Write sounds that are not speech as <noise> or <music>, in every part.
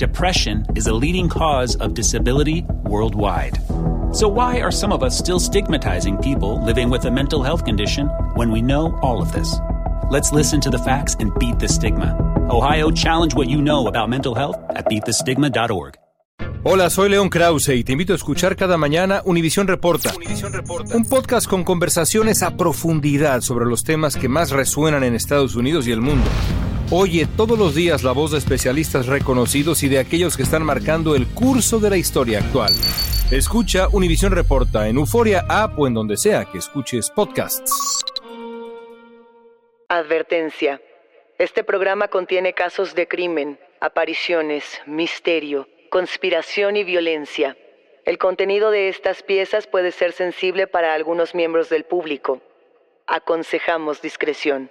Depression is a leading cause of disability worldwide. So, why are some of us still stigmatizing people living with a mental health condition when we know all of this? Let's listen to the facts and beat the stigma. Ohio, challenge what you know about mental health at beatthestigma.org. Hola, soy León Krause y te invito a escuchar cada mañana Univisión Reporta, un podcast con conversaciones a profundidad sobre los temas que más resuenan en Estados Unidos y el mundo. Oye todos los días la voz de especialistas reconocidos y de aquellos que están marcando el curso de la historia actual. Escucha Univisión Reporta en Euforia App o en donde sea que escuches podcasts. Advertencia. Este programa contiene casos de crimen, apariciones, misterio, conspiración y violencia. El contenido de estas piezas puede ser sensible para algunos miembros del público. Aconsejamos discreción.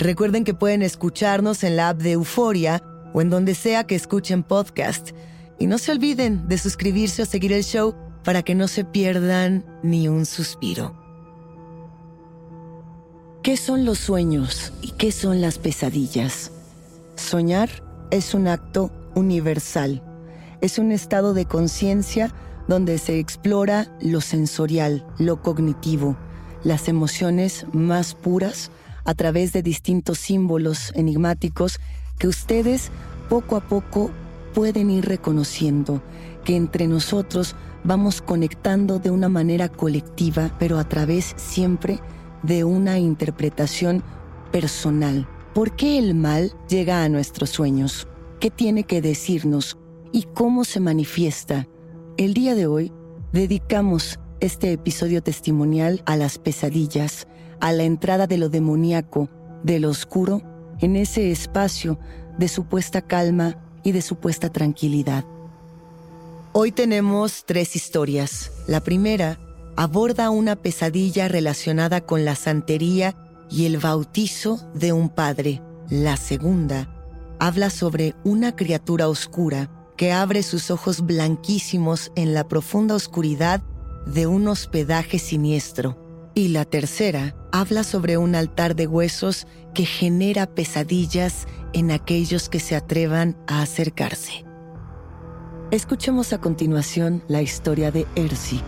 Recuerden que pueden escucharnos en la app de Euforia o en donde sea que escuchen podcast. Y no se olviden de suscribirse o seguir el show para que no se pierdan ni un suspiro. ¿Qué son los sueños y qué son las pesadillas? Soñar es un acto universal. Es un estado de conciencia donde se explora lo sensorial, lo cognitivo, las emociones más puras a través de distintos símbolos enigmáticos que ustedes poco a poco pueden ir reconociendo, que entre nosotros vamos conectando de una manera colectiva, pero a través siempre de una interpretación personal. ¿Por qué el mal llega a nuestros sueños? ¿Qué tiene que decirnos? ¿Y cómo se manifiesta? El día de hoy dedicamos este episodio testimonial a las pesadillas, a la entrada de lo demoníaco, de lo oscuro, en ese espacio de supuesta calma y de supuesta tranquilidad. Hoy tenemos tres historias. La primera aborda una pesadilla relacionada con la santería y el bautizo de un padre. La segunda habla sobre una criatura oscura que abre sus ojos blanquísimos en la profunda oscuridad de un hospedaje siniestro. Y la tercera habla sobre un altar de huesos que genera pesadillas en aquellos que se atrevan a acercarse. Escuchemos a continuación la historia de Ersi.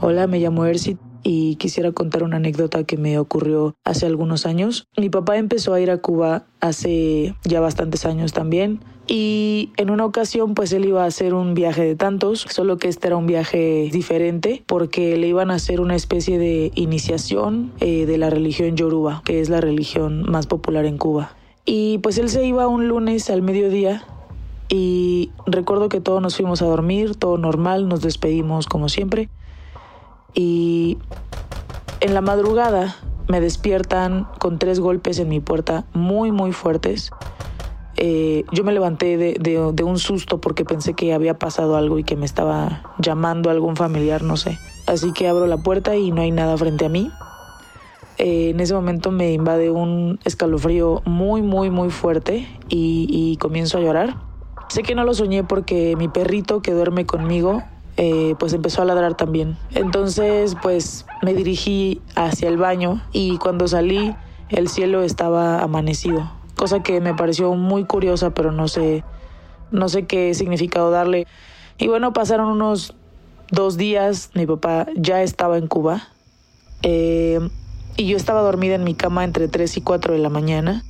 Hola, me llamo Ersi, y quisiera contar una anécdota que me ocurrió hace algunos años. Mi papá empezó a ir a Cuba hace ya bastantes años también y en una ocasión pues él iba a hacer un viaje de tantos, solo que este era un viaje diferente porque le iban a hacer una especie de iniciación eh, de la religión yoruba, que es la religión más popular en Cuba. Y pues él se iba un lunes al mediodía y recuerdo que todos nos fuimos a dormir, todo normal, nos despedimos como siempre. Y en la madrugada me despiertan con tres golpes en mi puerta muy muy fuertes. Eh, yo me levanté de, de, un susto porque pensé que había pasado algo y que me estaba llamando algún familiar, no sé. Así que abro la puerta y no hay nada frente a mí. Eh, en ese momento me invade un escalofrío muy, muy, muy fuerte y, y comienzo a llorar. Sé que no lo soñé porque mi perrito que duerme conmigo eh, pues empezó a ladrar también. Entonces pues me dirigí hacia el baño y cuando salí el cielo estaba amanecido, cosa que me pareció muy curiosa pero no sé, no sé qué significado darle. Y bueno, pasaron unos dos días, mi papá ya estaba en Cuba eh, y yo estaba dormida en mi cama entre 3 y 4 de la mañana.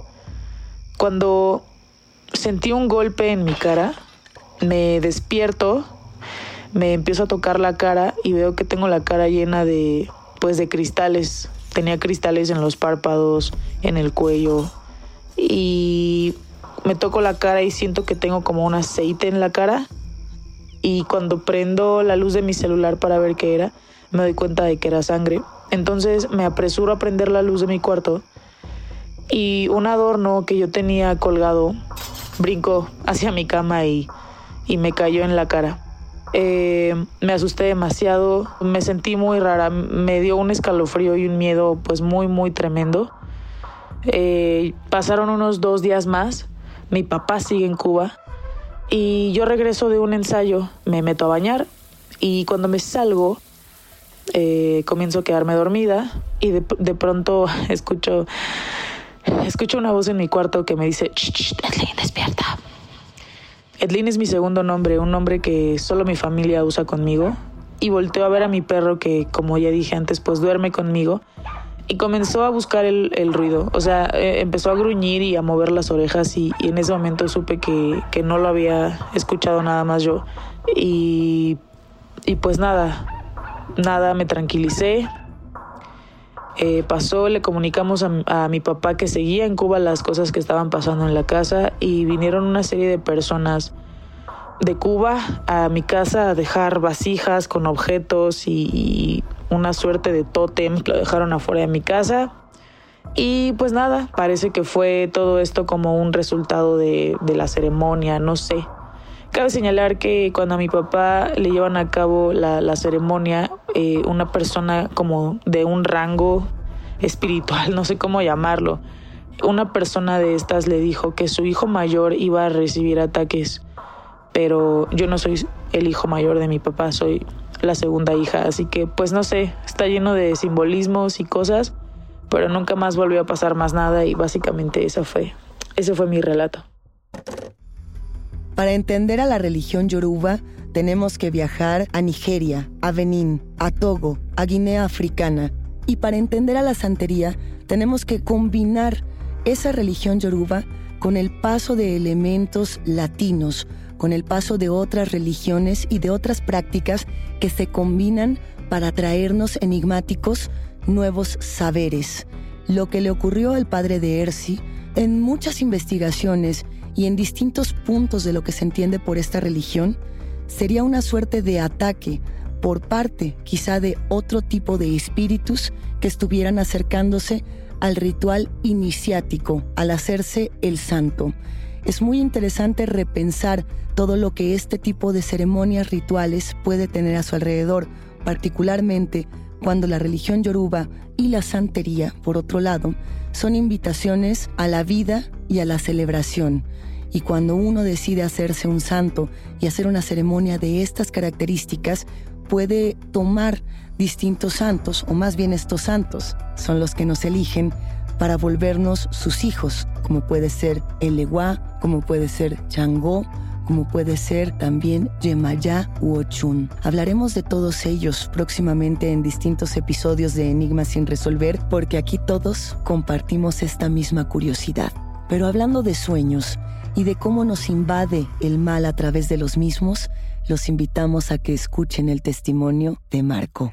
Cuando sentí un golpe en mi cara, me despierto me empiezo a tocar la cara y veo que tengo la cara llena de pues de cristales. Tenía cristales en los párpados, en el cuello y me toco la cara y siento que tengo como un aceite en la cara y cuando prendo la luz de mi celular para ver qué era, me doy cuenta de que era sangre. Entonces me apresuro a prender la luz de mi cuarto y un adorno que yo tenía colgado brincó hacia mi cama y, y me cayó en la cara. Eh, me asusté demasiado, me sentí muy rara, me dio un escalofrío y un miedo pues muy muy tremendo. Eh, pasaron unos dos días más, mi papá sigue en Cuba y yo regreso de un ensayo, me meto a bañar y cuando me salgo eh, comienzo a quedarme dormida y de, de, pronto <laughs> escucho escucho una voz en mi cuarto que me dice, despierta. Edlin es mi segundo nombre, un nombre que solo mi familia usa conmigo. Y volteó a ver a mi perro que, como ya dije antes, pues duerme conmigo. Y comenzó a buscar el, ruido. O sea, eh, empezó a gruñir y a mover las orejas y, en ese momento supe que, que, no lo había escuchado nada más yo. Y, y pues nada, nada, me tranquilicé, eh, pasó, le comunicamos a, mi papá que seguía en Cuba las cosas que estaban pasando en la casa y vinieron una serie de personas de Cuba a mi casa a dejar vasijas con objetos y, una suerte de tótem, lo dejaron afuera de mi casa. Y pues nada, parece que fue todo esto como un resultado de, la ceremonia, no sé. Cabe señalar que cuando a mi papá le llevan a cabo la, ceremonia, eh, una persona como de un rango espiritual, <laughs> no sé cómo llamarlo, una persona de estas le dijo que su hijo mayor iba a recibir ataques, pero yo no soy el hijo mayor de mi papá, soy la segunda hija, así que pues no sé, está lleno de simbolismos y cosas, pero nunca más volvió a pasar más nada y básicamente esa fue, ese fue mi relato. Para entender a la religión yoruba, tenemos que viajar a Nigeria, a Benín, a Togo, a Guinea Africana. Y para entender a la santería, tenemos que combinar esa religión yoruba con el paso de elementos latinos, con el paso de otras religiones y de otras prácticas que se combinan para traernos enigmáticos nuevos saberes. Lo que le ocurrió al padre de Ersi en muchas investigaciones y en distintos puntos de lo que se entiende por esta religión, sería una suerte de ataque por parte quizá de otro tipo de espíritus que estuvieran acercándose al ritual iniciático, al hacerse el santo. Es muy interesante repensar todo lo que este tipo de ceremonias rituales puede tener a su alrededor, particularmente cuando la religión yoruba y la santería, por otro lado, son invitaciones a la vida y a la celebración. Y cuando uno decide hacerse un santo y hacer una ceremonia de estas características, puede tomar distintos santos, o más bien estos santos son los que nos eligen para volvernos sus hijos, como puede ser el Leguá, como puede ser Changó, como puede ser también Yemayá u Ochun. Hablaremos de todos ellos próximamente en distintos episodios de Enigmas sin resolver, porque aquí todos compartimos esta misma curiosidad. Pero hablando de sueños y de cómo nos invade el mal a través de los mismos, los invitamos a que escuchen el testimonio de Marco.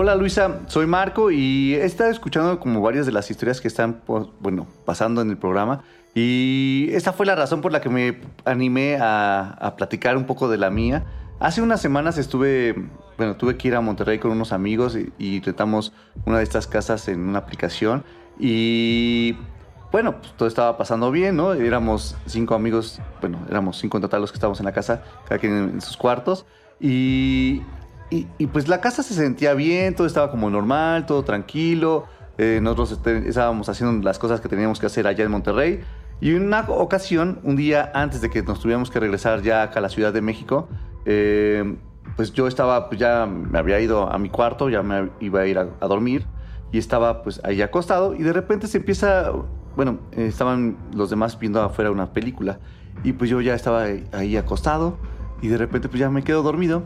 Hola Luisa, soy Marco y he estado escuchando como varias de las historias que están bueno, pasando en el programa y esa fue la razón por la que me animé a, platicar un poco de la mía. Hace unas semanas estuve, bueno, tuve que ir a Monterrey con unos amigos y, y rentamos una de estas casas en una aplicación y bueno, pues todo estaba pasando bien, ¿no? Éramos cinco amigos, bueno, éramos cinco en total los que estábamos en la casa, cada quien en sus cuartos y y, pues la casa se sentía bien, todo estaba como normal, todo tranquilo. Eh, nosotros este, estábamos haciendo las cosas que teníamos que hacer allá en Monterrey. Y una ocasión, un día antes de que nos tuviéramos que regresar ya acá a la Ciudad de México, eh, pues yo estaba, pues ya me había ido a mi cuarto, ya me iba a ir a, dormir y estaba pues ahí acostado y de repente se empieza, bueno, estaban los demás viendo afuera una película y pues yo ya estaba ahí acostado y de repente pues ya me quedo dormido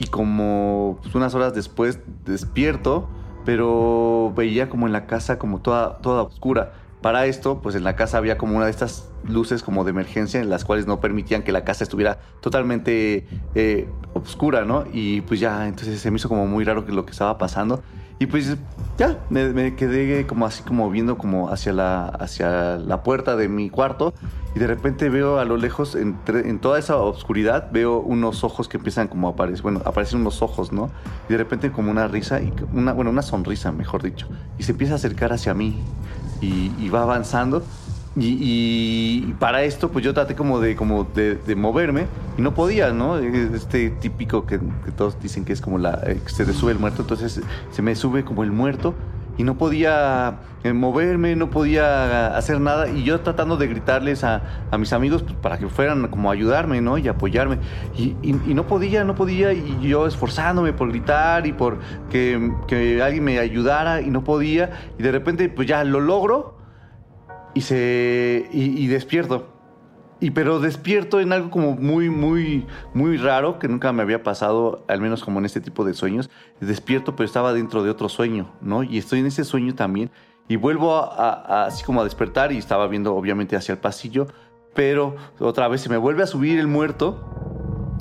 y como pues, unas horas después despierto, pero veía como en la casa como toda, toda oscura. Para esto, pues en la casa había como una de estas luces como de emergencia en las cuales no permitían que la casa estuviera totalmente eh, oscura, ¿no? Y pues ya, entonces se me hizo como muy raro lo que estaba pasando. Y pues ya, me, quedé como así como viendo como hacia la, hacia la puerta de mi cuarto. Y de repente veo a lo lejos, en toda esa oscuridad, veo unos ojos que empiezan como a aparecer, bueno, aparecen unos ojos, ¿no? Y de repente como una risa, y una, bueno, una sonrisa, mejor dicho, y se empieza a acercar hacia mí. Y, y va avanzando y, para esto, pues yo traté como de, como de, moverme y no podía, ¿no? Este típico que, todos dicen que es como la eh, que se le sube el muerto, entonces se me sube como el muerto y no podía eh, moverme, no podía hacer nada y yo tratando de gritarles a, mis amigos pues, para que fueran como a ayudarme, ¿no? Y apoyarme y, no podía, no podía y yo esforzándome por gritar y por que, que alguien me ayudara y no podía y de repente pues ya lo logro y se y, despierto. Y pero despierto en algo como muy, muy, muy raro que nunca me había pasado, al menos como en este tipo de sueños. Despierto, pero estaba dentro de otro sueño, ¿no? Y estoy en ese sueño también. Y vuelvo así como a despertar y estaba viendo obviamente hacia el pasillo, pero otra vez se me vuelve a subir el muerto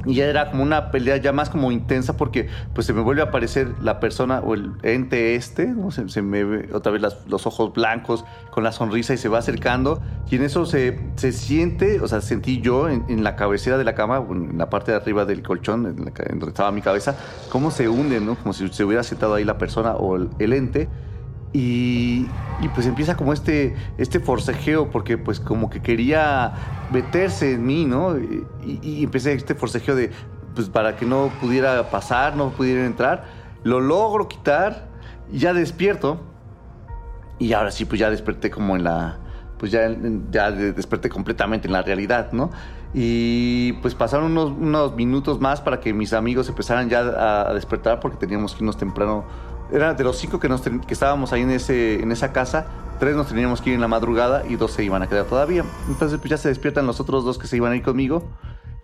y ya era como una pelea ya más como intensa porque pues se me vuelve a aparecer la persona o el ente este, ¿no? se, me ve otra vez los ojos blancos con la sonrisa y se va acercando y en eso se, se siente, o sea, sentí yo en, la cabecera de la cama, en la parte de arriba del colchón, en, donde estaba mi cabeza, cómo se hunde, ¿no? Como si se hubiera sentado ahí la persona o el, ente. Y, y, pues empieza como este, este forcejeo, porque pues como que quería meterse en mí, ¿no? Y, y, empecé este forcejeo de, pues para que no pudiera pasar, no pudiera entrar. Lo logro quitar y ya despierto. Y ahora sí, pues ya desperté como en la, pues ya, ya desperté completamente en la realidad, ¿no? Y pues pasaron unos, unos minutos más para que mis amigos empezaran ya a, despertar porque teníamos que irnos temprano. Era de los cinco que, nos, que estábamos ahí en, ese, en esa casa, tres nos teníamos que ir en la madrugada y dos se iban a quedar todavía. Entonces pues ya se despiertan los otros dos que se iban a ir conmigo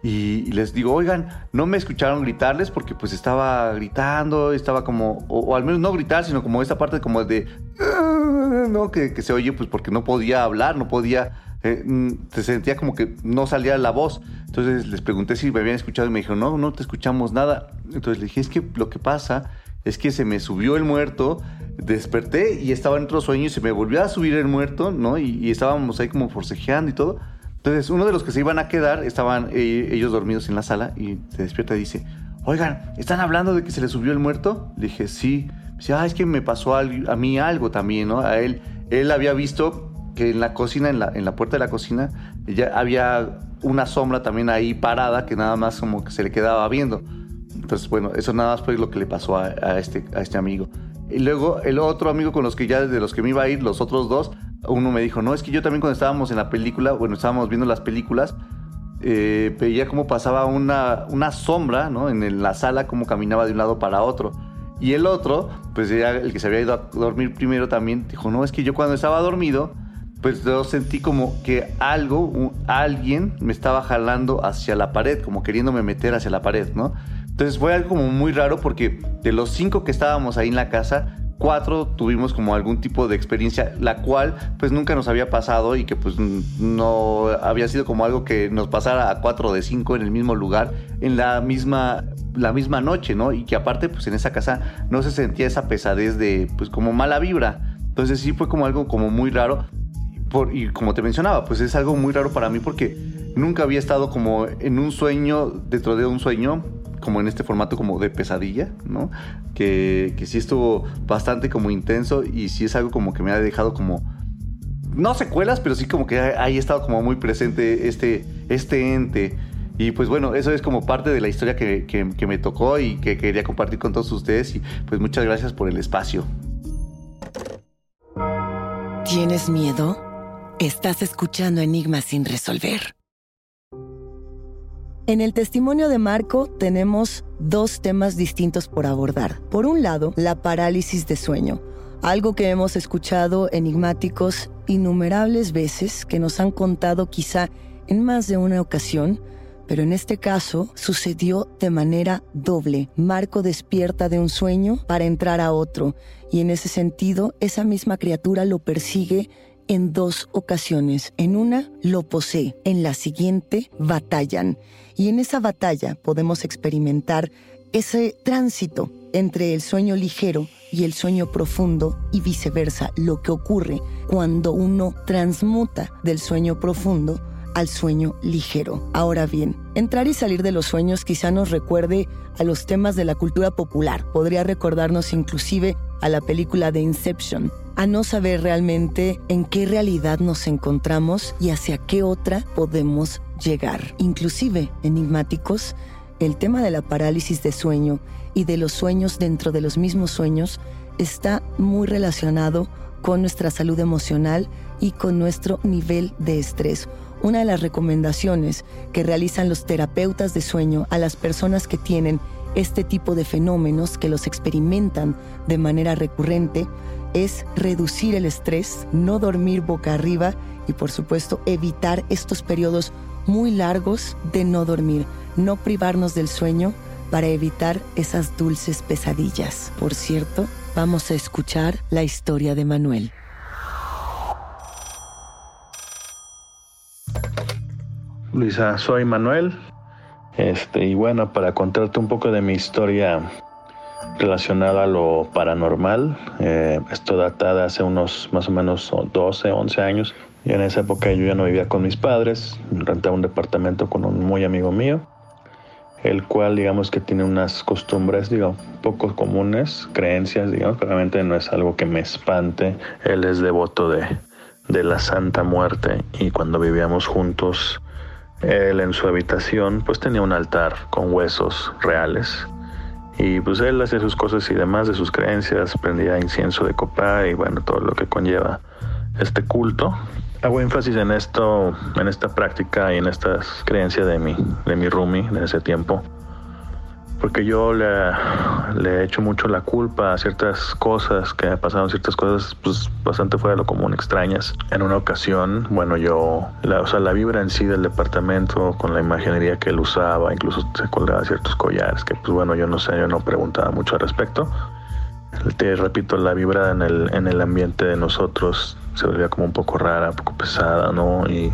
y, les digo, oigan, no me escucharon gritarles porque pues estaba gritando, estaba como, o, al menos no gritar, sino como esa parte como de, ah", ¿no? Que, se oye pues porque no podía hablar, no podía, eh, mm, se sentía como que no salía la voz. Entonces les pregunté si me habían escuchado y me dijeron, no, no te escuchamos nada. Entonces le dije, es que lo que pasa es que se me subió el muerto, desperté y estaba en otro sueño y se me volvió a subir el muerto, ¿no? Y, y estábamos ahí como forcejeando y todo. Entonces, uno de los que se iban a quedar, estaban eh, ellos dormidos en la sala y se despierta y dice, oigan, ¿están hablando de que se le subió el muerto? Le dije, sí. Dice, ah, es que me pasó a, mí algo también, ¿no? A él, él había visto que en la cocina, en la, puerta de la cocina, ya había una sombra también ahí parada que nada más como que se le quedaba viendo. Entonces, bueno, eso nada más fue lo que le pasó a, a este, a este amigo. Y luego el otro amigo con los que ya de los que me iba a ir, los otros dos, uno me dijo, no, es que yo también cuando estábamos en la película, bueno, estábamos viendo las películas, eh, veía cómo pasaba una, una sombra, ¿no? En la sala, cómo caminaba de un lado para otro. Y el otro, pues ya el que se había ido a dormir primero también, dijo, no, es que yo cuando estaba dormido, pues yo sentí como que algo, alguien me estaba jalando hacia la pared, como queriéndome meter hacia la pared, ¿no? Entonces fue algo como muy raro porque de los cinco que estábamos ahí en la casa, cuatro tuvimos como algún tipo de experiencia, la cual pues nunca nos había pasado y que pues no había sido como algo que nos pasara a cuatro de cinco en el mismo lugar, en la misma, la misma noche, ¿no? Y que aparte pues en esa casa no se sentía esa pesadez de pues como mala vibra. Entonces sí fue como algo como muy raro. Por, y como te mencionaba, pues es algo muy raro para mí porque nunca había estado como en un sueño, dentro de un sueño, como en este formato como de pesadilla, ¿no? Que, que sí estuvo bastante como intenso y sí es algo como que me ha dejado como, no secuelas, pero sí como que ahí estado como muy presente este, este ente. Y pues bueno, eso es como parte de la historia que, que, que me tocó y que quería compartir con todos ustedes y pues muchas gracias por el espacio. ¿Tienes miedo? Estás escuchando enigmas sin resolver. En el testimonio de Marco tenemos dos temas distintos por abordar. Por un lado, la parálisis de sueño, algo que hemos escuchado enigmáticos innumerables veces, que nos han contado quizá en más de una ocasión, pero en este caso sucedió de manera doble. Marco despierta de un sueño para entrar a otro, y en ese sentido esa misma criatura lo persigue en dos ocasiones. En una lo posee, en la siguiente batallan. Y en esa batalla podemos experimentar ese tránsito entre el sueño ligero y el sueño profundo y viceversa, lo que ocurre cuando uno transmuta del sueño profundo al sueño ligero. Ahora bien, entrar y salir de los sueños quizá nos recuerde a los temas de la cultura popular, podría recordarnos inclusive a la película de Inception, a no saber realmente en qué realidad nos encontramos y hacia qué otra podemos llegar. Inclusive, enigmáticos, el tema de la parálisis de sueño y de los sueños dentro de los mismos sueños está muy relacionado con nuestra salud emocional y con nuestro nivel de estrés. Una de las recomendaciones que realizan los terapeutas de sueño a las personas que tienen este tipo de fenómenos, que los experimentan de manera recurrente, es reducir el estrés, no dormir boca arriba y por supuesto evitar estos periodos muy largos de no dormir, no privarnos del sueño para evitar esas dulces pesadillas. Por cierto, vamos a escuchar la historia de Manuel. Luisa, soy Manuel Este, y bueno, para contarte un poco de mi historia relacionada a lo paranormal, eh, esto data de hace unos más o menos 12, 11 años. Y en esa época yo ya no vivía con mis padres, rentaba un departamento con un muy amigo mío, el cual digamos que tiene unas costumbres, digo, poco comunes, creencias, digamos, realmente no es algo que me espante. Él es devoto de, de la Santa Muerte y cuando vivíamos juntos, él en su habitación pues tenía un altar con huesos reales y pues él hacía sus cosas y demás de sus creencias, prendía incienso de copa y bueno, todo lo que conlleva este culto. Hago énfasis en esto, en esta práctica y en estas creencias de mi, de mi roomie de ese tiempo porque yo le, le he hecho mucho la culpa a ciertas cosas que me pasaron, ciertas cosas pues, bastante fuera de lo común, extrañas. En una ocasión, bueno, yo, la, o sea, la vibra en sí del departamento, con la imaginería que él usaba, incluso se colgaba ciertos collares, que pues bueno, yo no sé, yo no preguntaba mucho al respecto. Te repito, la vibra en el, en el ambiente de nosotros se volvía como un poco rara, un poco pesada, ¿no? Y,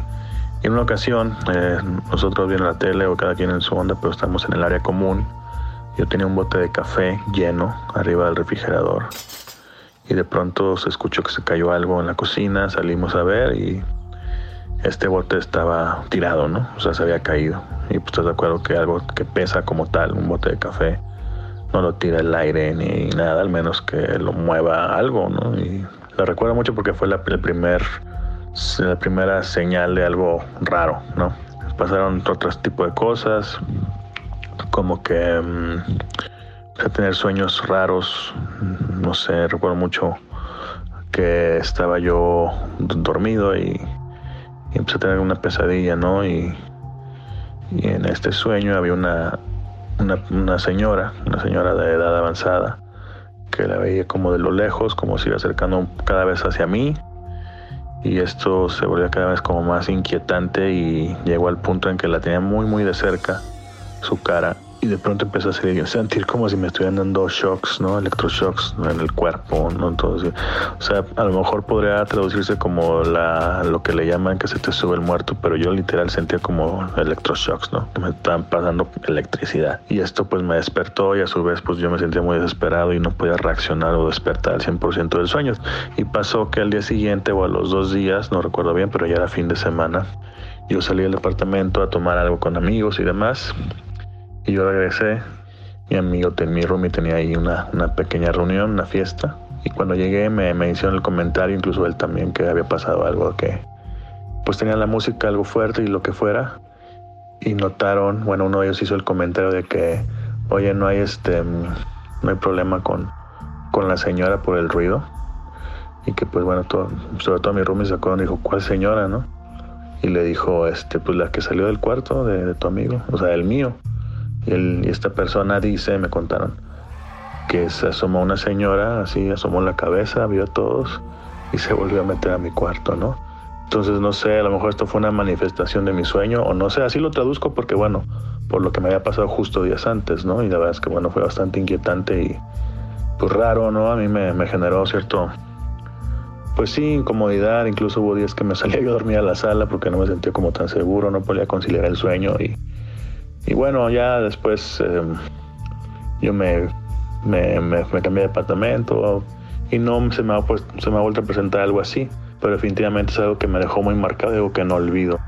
en una ocasión, eh, nosotros viendo la tele o cada quien en su onda, pero estamos en el área común yo tenía un bote de café lleno arriba del refrigerador y de pronto se escuchó que se cayó algo en la cocina, salimos a ver y este bote estaba tirado, ¿no? O sea, se había caído. Y pues estás de acuerdo que algo que pesa como tal, un bote de café, no lo tira el aire ni nada, al menos que lo mueva algo, ¿no? Y lo recuerdo mucho porque fue la, el primer, la primera señal de algo raro, ¿no? Pasaron otros tipos de cosas, como que um, a tener sueños raros, no sé, recuerdo mucho que estaba yo dormido y, empecé a tener una pesadilla, ¿no? Y, en este sueño había una, una, señora, una señora de edad avanzada, que la veía como de lo lejos, como si iba acercando cada vez hacia mí. Y esto se volvía cada vez como más inquietante y llegó al punto en que la tenía muy, muy de cerca su cara y de pronto empecé a sentir como si me estuvieran dando shocks, ¿no? Electroshocks en el cuerpo, ¿no? Entonces, o sea, a lo mejor podría traducirse como lo que le llaman que se te sube el muerto, pero yo literal sentía como electroshocks, ¿no? Que me estaban pasando electricidad. Y esto pues me despertó y a su vez pues yo me sentía muy desesperado y no podía reaccionar o despertar al 100% del sueño. Y pasó que al día siguiente o a los dos días, no recuerdo bien, pero ya era fin de semana, yo salí del departamento a tomar algo con amigos y demás y yo regresé, mi amigo, mi roomie tenía ahí una, una pequeña reunión, una fiesta. Y cuando llegué me, me hicieron el comentario, incluso él también, que había pasado algo que pues tenía la música algo fuerte y lo que fuera. Y notaron, bueno, uno de ellos hizo el comentario de que, oye, no hay este, no hay problema con, con la señora por el ruido. Y que pues bueno, todo, sobre todo mi roomie se acordó y dijo, ¿cuál señora, no? Y le dijo, este, pues la que salió del cuarto de, de tu amigo, o sea, el mío. Y, esta persona dice, me contaron, que se asomó una señora, así asomó la cabeza, vio a todos y se volvió a meter a mi cuarto, ¿no? Entonces no sé, a lo mejor esto fue una manifestación de mi sueño o no sé, así lo traduzco porque bueno, por lo que me había pasado justo días antes, ¿no? Y la verdad es que bueno, fue bastante inquietante y pues raro, ¿no? A mí me, me generó cierto, pues sí, incomodidad, incluso hubo días que me salía yo a dormir a la sala porque no me sentía como tan seguro, no podía conciliar el sueño y y bueno, ya después em, yo me, me, me, cambié de departamento y no se me, ha, pues, se me ha vuelto a presentar algo así, pero definitivamente es algo que me dejó muy marcado y algo que no olvido.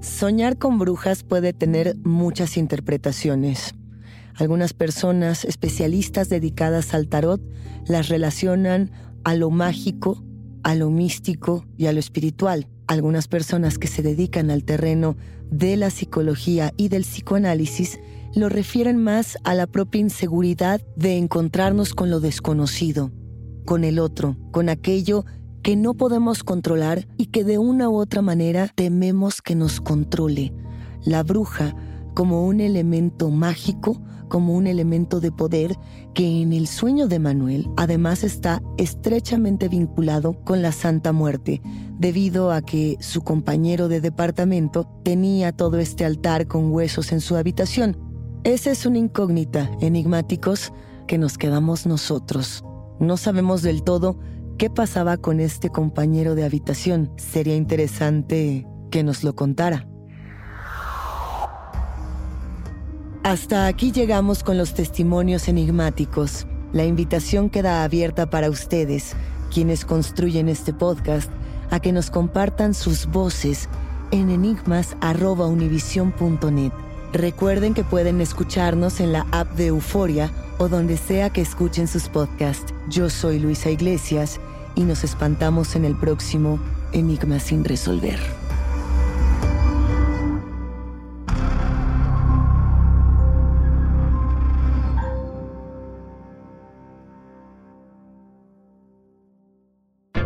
Soñar con brujas puede tener muchas interpretaciones. Algunas personas especialistas dedicadas al tarot las relacionan a lo mágico, a lo místico y a lo espiritual. Algunas personas que se dedican al terreno de la psicología y del psicoanálisis lo refieren más a la propia inseguridad de encontrarnos con lo desconocido, con el otro, con aquello que no podemos controlar y que de una u otra manera tememos que nos controle. La bruja como un elemento mágico, como un elemento de poder que en el sueño de Manuel además está estrechamente vinculado con la Santa Muerte, debido a que su compañero de departamento tenía todo este altar con huesos en su habitación. Esa es una incógnita, enigmáticos, que nos quedamos nosotros. No sabemos del todo qué pasaba con este compañero de habitación. Sería interesante que nos lo contara. Hasta aquí llegamos con los testimonios enigmáticos. La invitación queda abierta para ustedes, quienes construyen este podcast, a que nos compartan sus voces en enigmas.univision.net. Recuerden que pueden escucharnos en la app de Euforia o donde sea que escuchen sus podcasts. Yo soy Luisa Iglesias y nos espantamos en el próximo Enigma sin resolver.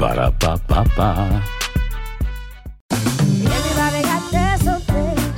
Ba-da-ba-ba-ba.